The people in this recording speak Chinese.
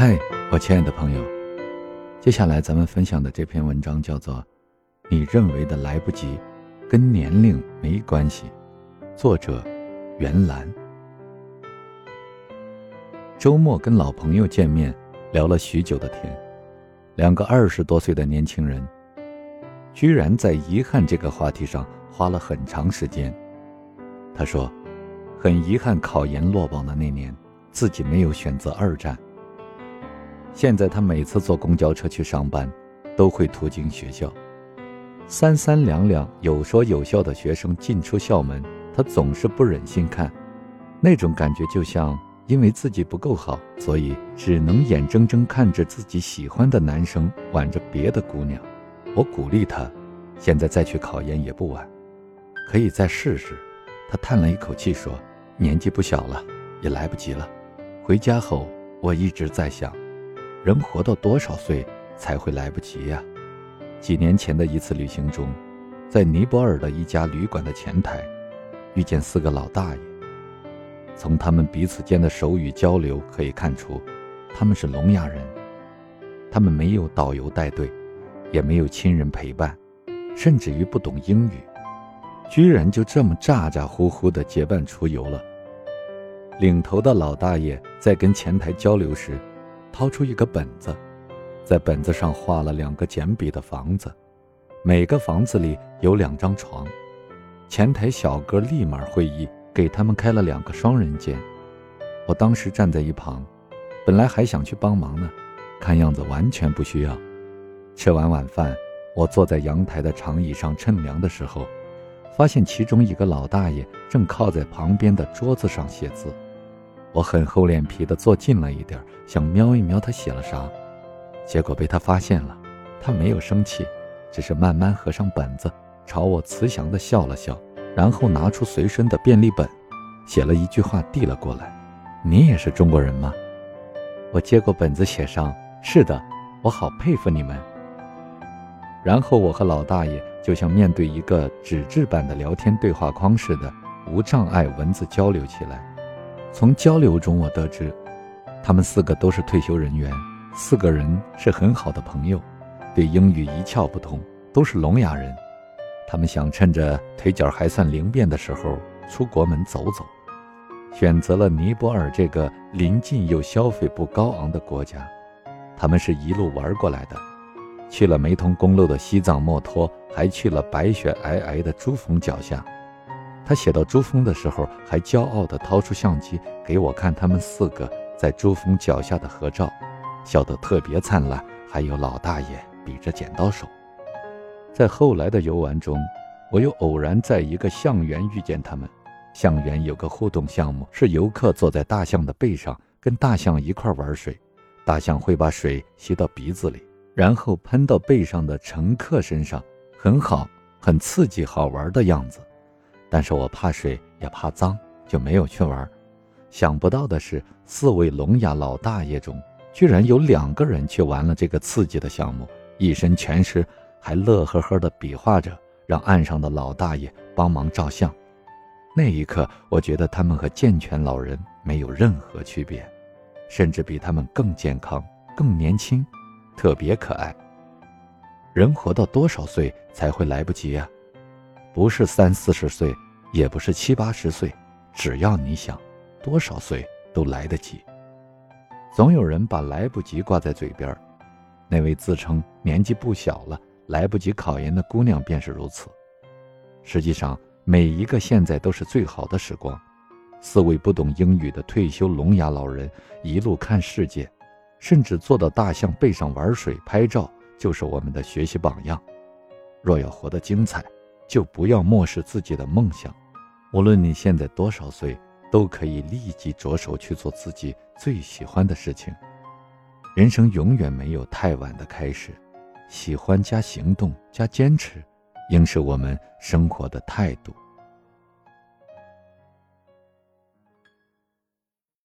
嗨，我亲爱的朋友，接下来咱们分享的这篇文章叫做《你认为的来不及，跟年龄没关系》，作者袁兰。周末跟老朋友见面，聊了许久的天，两个二十多岁的年轻人，居然在遗憾这个话题上花了很长时间。他说，很遗憾考研落榜的那年，自己没有选择二战。现在他每次坐公交车去上班，都会途经学校。三三两两有说有笑的学生进出校门，他总是不忍心看。那种感觉就像因为自己不够好，所以只能眼睁睁看着自己喜欢的男生挽着别的姑娘。我鼓励他，现在再去考研也不晚，可以再试试。他叹了一口气说：“年纪不小了，也来不及了。”回家后，我一直在想。人活到多少岁才会来不及呀？几年前的一次旅行中，在尼泊尔的一家旅馆的前台，遇见四个老大爷。从他们彼此间的手语交流可以看出，他们是聋哑人。他们没有导游带队，也没有亲人陪伴，甚至于不懂英语，居然就这么咋咋呼呼地结伴出游了。领头的老大爷在跟前台交流时。掏出一个本子，在本子上画了两个简笔的房子，每个房子里有两张床。前台小哥立马会意，给他们开了两个双人间。我当时站在一旁，本来还想去帮忙呢，看样子完全不需要。吃完晚饭，我坐在阳台的长椅上乘凉的时候，发现其中一个老大爷正靠在旁边的桌子上写字。我很厚脸皮的坐近了一点，想瞄一瞄他写了啥，结果被他发现了。他没有生气，只是慢慢合上本子，朝我慈祥的笑了笑，然后拿出随身的便利本，写了一句话递了过来：“你也是中国人吗？”我接过本子，写上：“是的，我好佩服你们。”然后我和老大爷就像面对一个纸质版的聊天对话框似的，无障碍文字交流起来。从交流中，我得知，他们四个都是退休人员，四个人是很好的朋友，对英语一窍不通，都是聋哑人。他们想趁着腿脚还算灵便的时候出国门走走，选择了尼泊尔这个临近又消费不高昂的国家。他们是一路玩过来的，去了没通公路的西藏墨脱，还去了白雪皑皑的珠峰脚下。他写到珠峰的时候，还骄傲地掏出相机给我看他们四个在珠峰脚下的合照，笑得特别灿烂。还有老大爷比着剪刀手。在后来的游玩中，我又偶然在一个象园遇见他们。象园有个互动项目，是游客坐在大象的背上，跟大象一块玩水，大象会把水吸到鼻子里，然后喷到背上的乘客身上，很好，很刺激，好玩的样子。但是我怕水也怕脏，就没有去玩。想不到的是，四位聋哑老大爷中，居然有两个人去玩了这个刺激的项目，一身全湿，还乐呵呵地比划着让岸上的老大爷帮忙照相。那一刻，我觉得他们和健全老人没有任何区别，甚至比他们更健康、更年轻，特别可爱。人活到多少岁才会来不及呀？不是三四十岁，也不是七八十岁，只要你想，多少岁都来得及。总有人把来不及挂在嘴边那位自称年纪不小了、来不及考研的姑娘便是如此。实际上，每一个现在都是最好的时光。四位不懂英语的退休聋哑老人，一路看世界，甚至坐到大象背上玩水拍照，就是我们的学习榜样。若要活得精彩，就不要漠视自己的梦想，无论你现在多少岁，都可以立即着手去做自己最喜欢的事情。人生永远没有太晚的开始，喜欢加行动加坚持，应是我们生活的态度。